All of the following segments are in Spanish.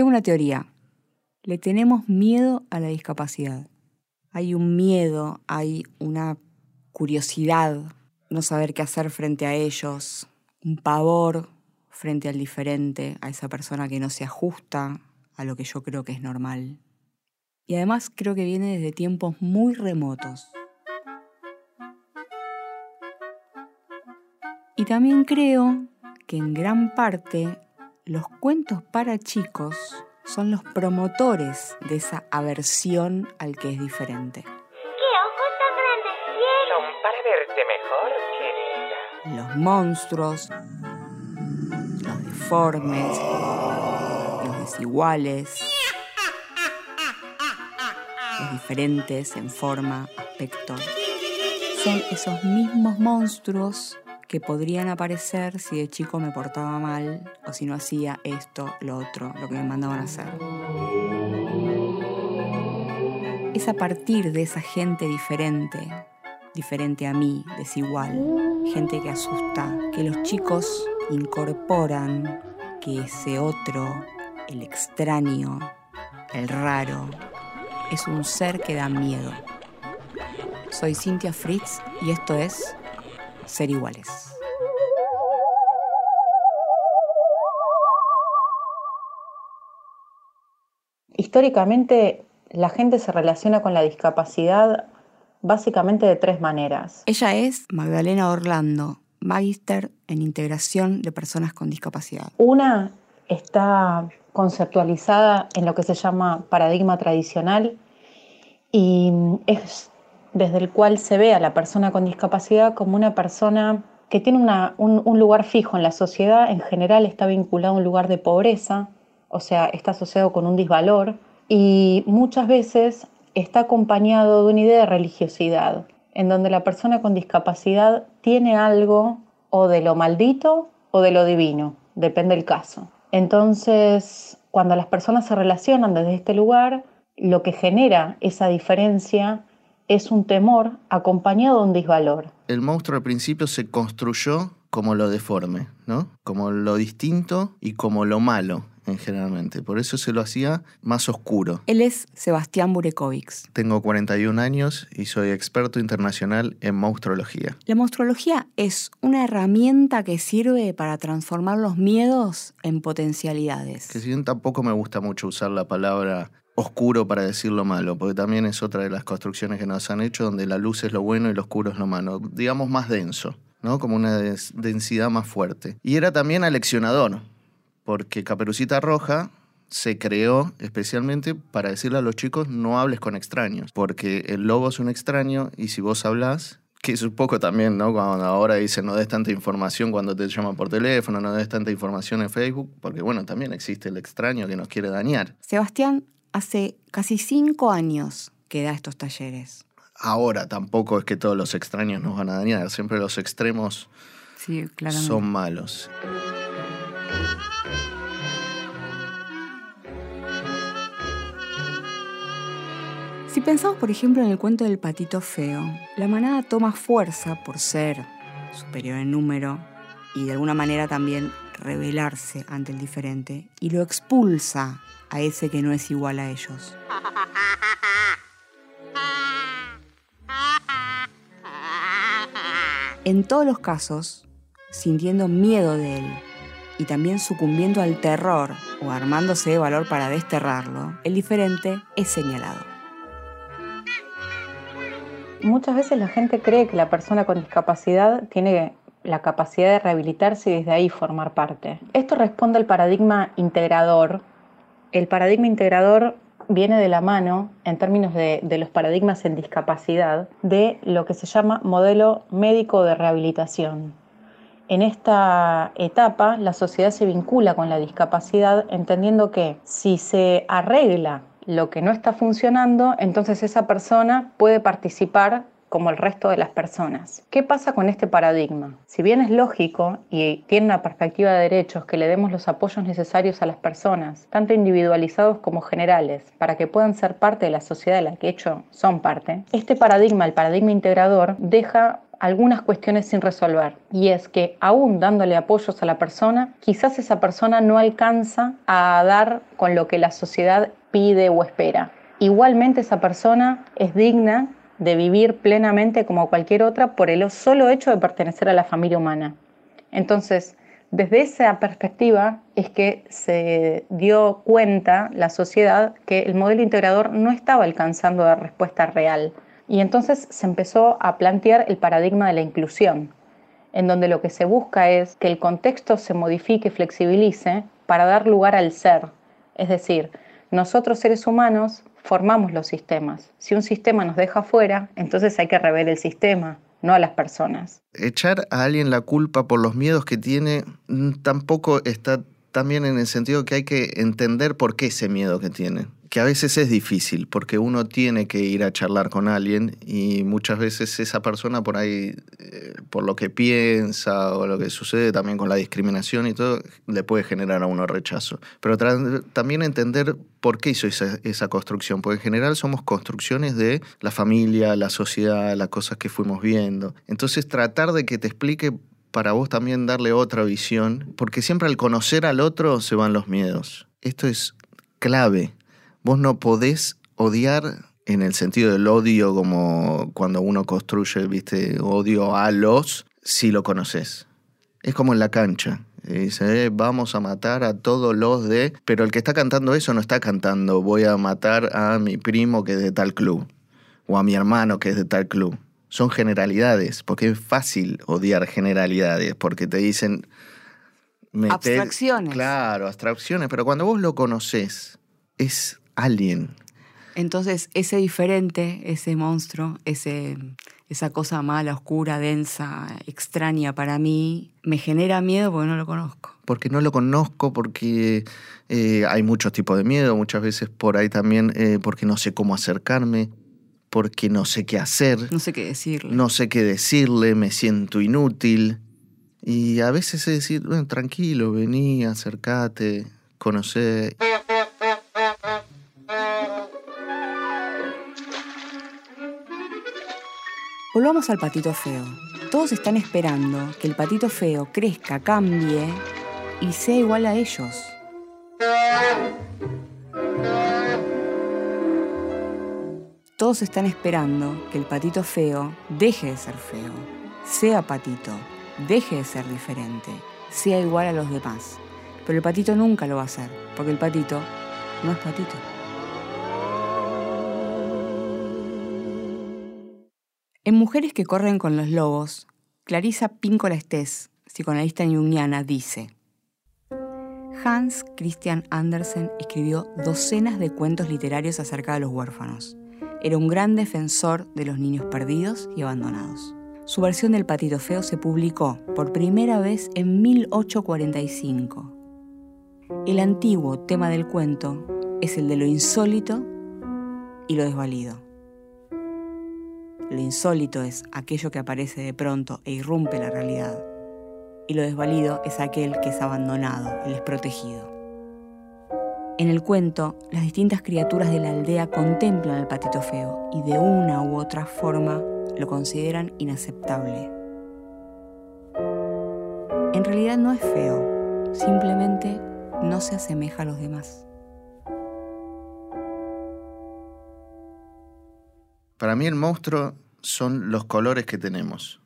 Tengo una teoría. Le tenemos miedo a la discapacidad. Hay un miedo, hay una curiosidad, no saber qué hacer frente a ellos, un pavor frente al diferente, a esa persona que no se ajusta a lo que yo creo que es normal. Y además creo que viene desde tiempos muy remotos. Y también creo que en gran parte los cuentos para chicos son los promotores de esa aversión al que es diferente. ¿Qué ojos tan grandes tienes? Son para verte mejor, querida. Los monstruos, los deformes, los desiguales, los diferentes en forma, aspecto. Son esos mismos monstruos que podrían aparecer si de chico me portaba mal o si no hacía esto, lo otro, lo que me mandaban a hacer. Es a partir de esa gente diferente, diferente a mí, desigual, gente que asusta, que los chicos incorporan que ese otro, el extraño, el raro, es un ser que da miedo. Soy Cynthia Fritz y esto es Ser Iguales. Históricamente, la gente se relaciona con la discapacidad básicamente de tres maneras. Ella es Magdalena Orlando, magíster en integración de personas con discapacidad. Una está conceptualizada en lo que se llama paradigma tradicional y es desde el cual se ve a la persona con discapacidad como una persona que tiene una- un, lugar fijo en la sociedad, en general está vinculado a un lugar de pobreza, o sea, está asociado con un disvalor y muchas veces está acompañado de una idea de religiosidad, en donde la persona con discapacidad tiene algo o de lo maldito o de lo divino, depende del caso. Entonces, cuando las personas se relacionan desde este lugar, lo que genera esa diferencia es un temor acompañado de un disvalor. El monstruo al principio se construyó como lo deforme, ¿no? Como lo distinto y como lo malo, en generalmente. Por eso se lo hacía más oscuro. Él es Sebastián Burekovics. Tengo 41 años y soy experto internacional en monstruología. La monstruología es una herramienta que sirve para transformar los miedos en potencialidades. Que si bien tampoco me gusta mucho usar la palabra oscuro para decir lo malo, porque también es otra de las construcciones que nos han hecho donde la luz es lo bueno y lo oscuro es lo malo. Digamos más denso, ¿no? Como una densidad más fuerte. Y era también aleccionador, porque Caperucita Roja se creó especialmente para decirle a los chicos no hables con extraños, porque el lobo es un extraño y si vos hablas, que es un poco también, ¿no? Cuando ahora dicen no des tanta información cuando te llaman por teléfono, no des tanta información en Facebook, porque bueno, también existe el extraño que nos quiere dañar. Sebastián hace casi cinco años que da estos talleres. Ahora tampoco es que todos los extraños nos van a dañar, siempre los extremos Sí, son malos. Si pensamos, por ejemplo, en el cuento del patito feo, la manada toma fuerza por ser superior en número y de alguna manera también rebelarse ante el diferente y lo expulsa a ese que no es igual a ellos. En todos los casos, sintiendo miedo de él y también sucumbiendo al terror o armándose de valor para desterrarlo, el diferente es señalado. Muchas veces la gente cree que la persona con discapacidad tiene la capacidad de rehabilitarse y desde ahí formar parte. Esto responde al paradigma integrador. El paradigma integrador viene de la mano, en términos de, los paradigmas en discapacidad, de lo que se llama modelo médico de rehabilitación. En esta etapa, la sociedad se vincula con la discapacidad entendiendo que si se arregla lo que no está funcionando, entonces esa persona puede participar como el resto de las personas. ¿Qué pasa con este paradigma? Si bien es lógico y tiene una perspectiva de derechos que le demos los apoyos necesarios a las personas, tanto individualizados como generales, para que puedan ser parte de la sociedad de la que hecho son parte, este paradigma, el paradigma integrador, deja algunas cuestiones sin resolver. Y es que aún dándole apoyos a la persona, quizás esa persona no alcanza a dar con lo que la sociedad pide o espera. Igualmente esa persona es digna de vivir plenamente como cualquier otra por el solo hecho de pertenecer a la familia humana. Entonces, desde esa perspectiva es que se dio cuenta la sociedad que el modelo integrador no estaba alcanzando la respuesta real y entonces se empezó a plantear el paradigma de la inclusión, en donde lo que se busca es que el contexto se modifique y flexibilice para dar lugar al ser. Es decir, nosotros seres humanos formamos los sistemas. Si un sistema nos deja fuera, entonces hay que rever el sistema, no a las personas. Echar a alguien la culpa por los miedos que tiene mm, tampoco está también en el sentido que hay que entender por qué ese miedo que tiene que a veces es difícil porque uno tiene que ir a charlar con alguien y muchas veces esa persona por ahí, eh, por lo que piensa o lo que sucede también con la discriminación y todo, le puede generar a uno rechazo. Pero también entender por qué hizo esa, esa construcción, porque en general somos construcciones de la familia, la sociedad, las cosas que fuimos viendo. Entonces tratar de que te explique para vos también darle otra visión, porque siempre al conocer al otro se van los miedos. Esto es clave Vos no podés odiar en el sentido del odio como cuando uno construye, viste, odio a los, si lo conoces. Es como en la cancha. Dice, eh, vamos a matar a todos los de... Pero el que está cantando eso no está cantando, voy a matar a mi primo que es de tal club. O a mi hermano que es de tal club. Son generalidades, porque es fácil odiar generalidades, porque te dicen... abstracciones. Claro, abstracciones, pero cuando vos lo conoces, es Entonces, ese diferente, ese monstruo, ese, esa cosa mala, oscura, densa, extraña para mí, me genera miedo porque no lo conozco. Porque no lo conozco, porque eh, hay muchos tipos de miedo, muchas veces por ahí también eh, porque no sé cómo acercarme, porque no sé qué hacer. No sé qué decirle. No sé qué decirle, me siento inútil. Y a veces es decir, bueno, tranquilo, vení, acércate, conocer. Volvamos al patito feo. Todos están esperando que el patito feo crezca, cambie y sea igual a ellos. Todos están esperando que el patito feo deje de ser feo, sea patito, deje de ser diferente, sea igual a los demás. Pero el patito nunca lo va a hacer, porque el patito no es patito. En Mujeres que corren con los lobos, Clarisa Píncola Estés, psicoanalista junguiana, dice: Hans Christian Andersen escribió docenas de cuentos literarios acerca de los huérfanos. Era un gran defensor de los niños perdidos y abandonados. Su versión del Patito Feo se publicó por primera vez en 1845. El antiguo tema del cuento es el de lo insólito y lo desvalido. Lo insólito es aquello que aparece de pronto e irrumpe la realidad. Y lo desvalido es aquel que es abandonado, el desprotegido. En el cuento, las distintas criaturas de la aldea contemplan al patito feo y de una u otra forma lo consideran inaceptable. En realidad no es feo, simplemente no se asemeja a los demás. Para mí el monstruo son los colores que tenemos.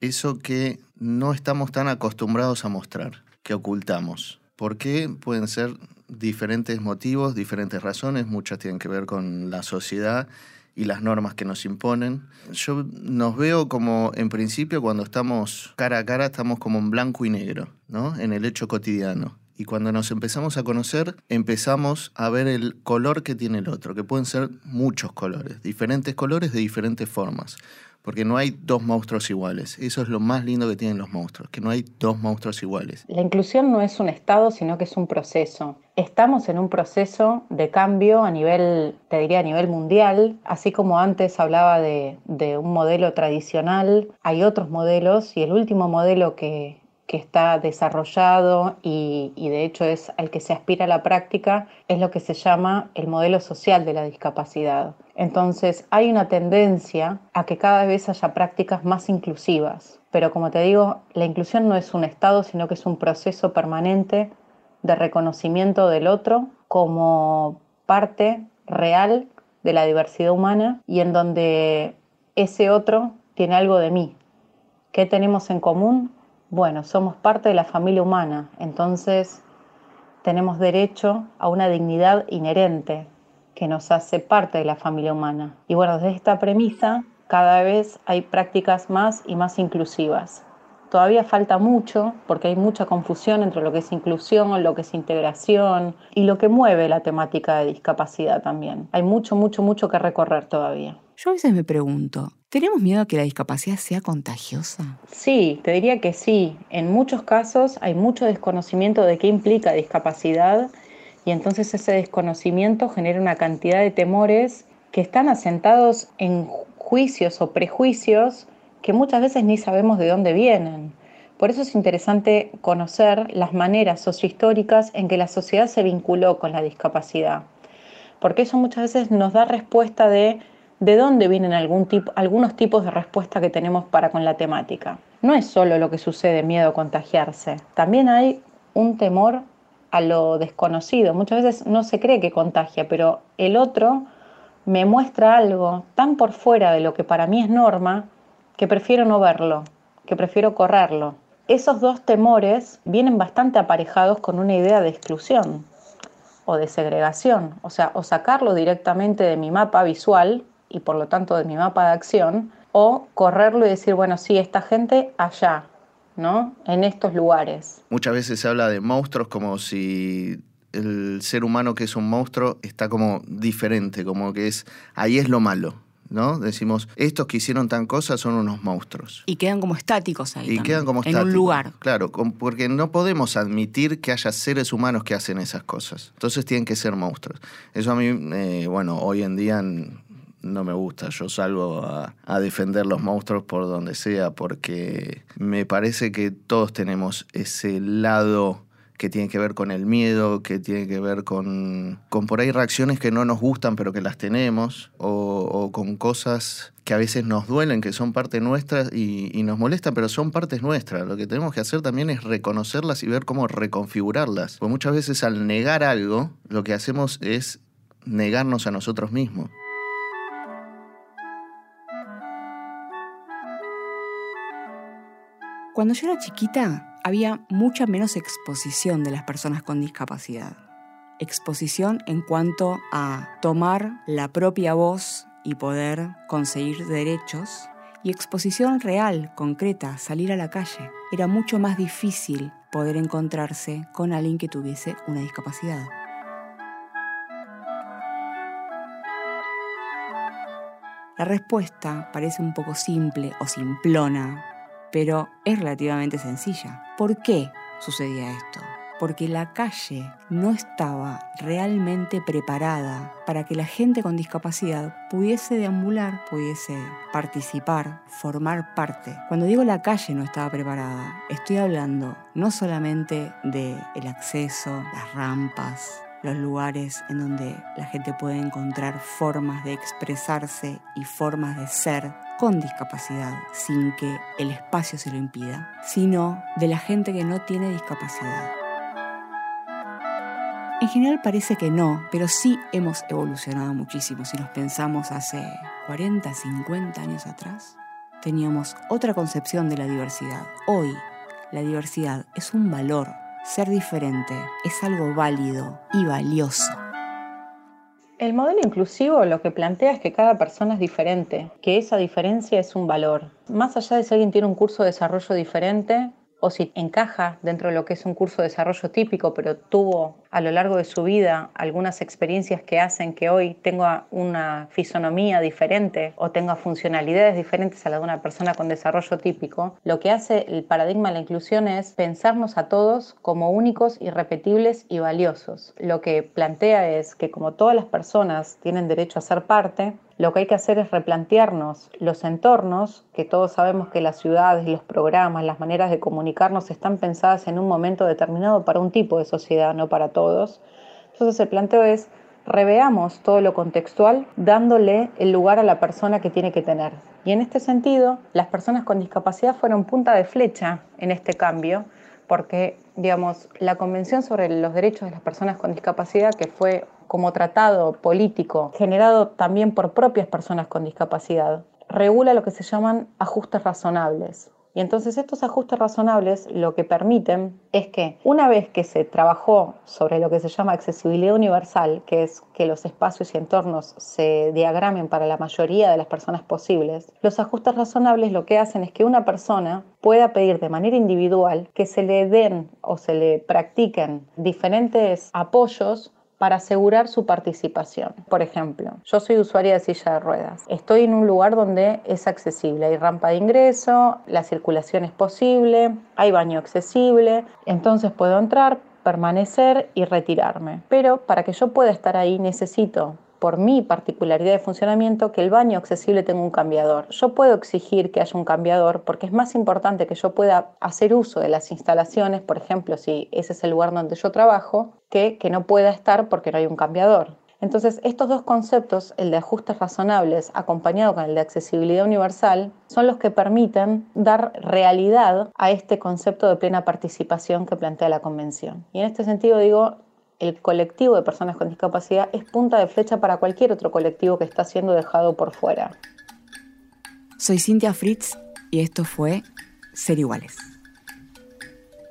Eso que no estamos tan acostumbrados a mostrar, que ocultamos. ¿Por qué? Pueden ser diferentes motivos, diferentes razones, muchas tienen que ver con la sociedad y las normas que nos imponen. Yo nos veo como, en principio, cuando estamos cara a cara, estamos como en blanco y negro, ¿no? En el hecho cotidiano. Y cuando nos empezamos a conocer, empezamos a ver el color que tiene el otro, que pueden ser muchos colores, diferentes colores de diferentes formas. Porque no hay dos monstruos iguales. Eso es lo más lindo que tienen los monstruos, que no hay dos monstruos iguales. La inclusión no es un estado, sino que es un proceso. Estamos en un proceso de cambio a nivel, te diría, a nivel mundial. Así como antes hablaba de, de un modelo tradicional, hay otros modelos y el último modelo que, que está desarrollado y, de hecho es al que se aspira la práctica, es lo que se llama el modelo social de la discapacidad. Entonces hay una tendencia a que cada vez haya prácticas más inclusivas, pero como te digo, la inclusión no es un estado, sino que es un proceso permanente de reconocimiento del otro como parte real de la diversidad humana y en donde ese otro tiene algo de mí. ¿Qué tenemos en común? Bueno, somos parte de la familia humana, entonces tenemos derecho a una dignidad inherente que nos hace parte de la familia humana. Y bueno, desde esta premisa cada vez hay prácticas más y más inclusivas. Todavía falta mucho porque hay mucha confusión entre lo que es inclusión, lo que es integración y lo que mueve la temática de discapacidad también. Hay mucho, mucho, mucho que recorrer todavía. Yo a veces me pregunto, ¿tenemos miedo a que la discapacidad sea contagiosa? Sí, te diría que sí. En muchos casos hay mucho desconocimiento de qué implica discapacidad y entonces ese desconocimiento genera una cantidad de temores que están asentados en juicios o prejuicios que muchas veces ni sabemos de dónde vienen. Por eso es interesante conocer las maneras sociohistóricas en que la sociedad se vinculó con la discapacidad, porque eso muchas veces nos da respuesta de de dónde vienen algún algunos tipos de respuesta que tenemos para con la temática. No es solo lo que sucede miedo a contagiarse, también hay un temor a lo desconocido. Muchas veces no se cree que contagia, pero el otro me muestra algo tan por fuera de lo que para mí es norma que prefiero no verlo, que prefiero correrlo. Esos dos temores vienen bastante aparejados con una idea de exclusión o de segregación, o sea, o sacarlo directamente de mi mapa visual y por lo tanto de mi mapa de acción, o correrlo y decir, bueno, sí, esta gente allá, ¿no? En estos lugares. Muchas veces se habla de monstruos como si el ser humano que es un monstruo está como diferente, como que es, ahí es lo malo. ¿No? Decimos, estos que hicieron tan cosas son unos monstruos. Y quedan como estáticos ahí. Y quedan como en un lugar. Claro, porque no podemos admitir que haya seres humanos que hacen esas cosas. Entonces tienen que ser monstruos. Eso a mí, eh, bueno, hoy en día no me gusta. Yo salgo a, a, defender los monstruos por donde sea porque me parece que todos tenemos ese lado que tiene que ver con el miedo, que tiene que ver con, con por ahí reacciones que no nos gustan pero que las tenemos, o, con cosas que a veces nos duelen, que son parte nuestra y, y, nos molestan, pero son partes nuestras. Lo que tenemos que hacer también es reconocerlas y ver cómo reconfigurarlas. Porque muchas veces al negar algo, lo que hacemos es negarnos a nosotros mismos. Cuando yo era chiquita, había mucha menos exposición de las personas con discapacidad. Exposición en cuanto a tomar la propia voz y poder conseguir derechos. Y exposición real, concreta, salir a la calle. Era mucho más difícil poder encontrarse con alguien que tuviese una discapacidad. La respuesta parece un poco simple o simplona, pero es relativamente sencilla. ¿Por qué sucedía esto? Porque la calle no estaba realmente preparada para que la gente con discapacidad pudiese deambular, pudiese participar, formar parte. Cuando digo la calle no estaba preparada, estoy hablando no solamente del el acceso, las rampas, los lugares en donde la gente puede encontrar formas de expresarse y formas de ser con discapacidad sin que el espacio se lo impida, sino de la gente que no tiene discapacidad. En general parece que no, pero sí hemos evolucionado muchísimo. Si nos pensamos hace 40, 50 años atrás, teníamos otra concepción de la diversidad. Hoy, la diversidad es un valor. Ser diferente es algo válido y valioso. El modelo inclusivo lo que plantea es que cada persona es diferente, que esa diferencia es un valor. Más allá de si alguien tiene un curso de desarrollo diferente o si encaja dentro de lo que es un curso de desarrollo típico, pero tuvo a lo largo de su vida algunas experiencias que hacen que hoy tenga una fisonomía diferente o tenga funcionalidades diferentes a la de una persona con desarrollo típico, lo que hace el paradigma de la inclusión es pensarnos a todos como únicos, irrepetibles y valiosos. Lo que plantea es que como todas las personas tienen derecho a ser parte, lo que hay que hacer es replantearnos los entornos, que todos sabemos que las ciudades, los programas, las maneras de comunicarnos están pensadas en un momento determinado para un tipo de sociedad, no para Entonces el planteo es, reveamos todo lo contextual dándole el lugar a la persona que tiene que tener. Y en este sentido, las personas con discapacidad fueron punta de flecha en este cambio, porque, digamos, la Convención sobre los Derechos de las Personas con Discapacidad, que fue como tratado político generado también por propias personas con discapacidad, regula lo que se llaman ajustes razonables. Y entonces estos ajustes razonables lo que permiten es que una vez que se trabajó sobre lo que se llama accesibilidad universal, que es que los espacios y entornos se diagramen para la mayoría de las personas posibles, los ajustes razonables lo que hacen es que una persona pueda pedir de manera individual que se le den o se le practiquen diferentes apoyos para asegurar su participación. Por ejemplo, yo soy usuaria de silla de ruedas. Estoy en un lugar donde es accesible. Hay rampa de ingreso, la circulación es posible, hay baño accesible. Entonces puedo entrar, permanecer y retirarme. Pero para que yo pueda estar ahí necesito por mi particularidad de funcionamiento, que el baño accesible tenga un cambiador. Yo puedo exigir que haya un cambiador porque es más importante que yo pueda hacer uso de las instalaciones, por ejemplo, si ese es el lugar donde yo trabajo, que no pueda estar porque no hay un cambiador. Entonces, estos dos conceptos, el de ajustes razonables acompañado con el de accesibilidad universal, son los que permiten dar realidad a este concepto de plena participación que plantea la Convención. Y en este sentido digo, el colectivo de personas con discapacidad es punta de flecha para cualquier otro colectivo que está siendo dejado por fuera. Soy Cintia Fritz y esto fue Ser Iguales.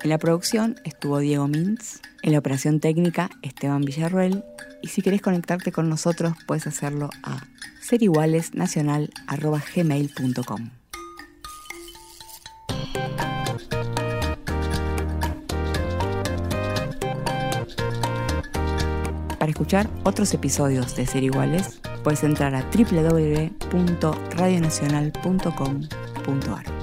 En la producción estuvo Diego Mintz, en la operación técnica Esteban Villarruel y si querés conectarte con nosotros puedes hacerlo a serigualesnacional.gmail.com. Para escuchar otros episodios de Ser Iguales, puedes entrar a www.radionacional.com.ar.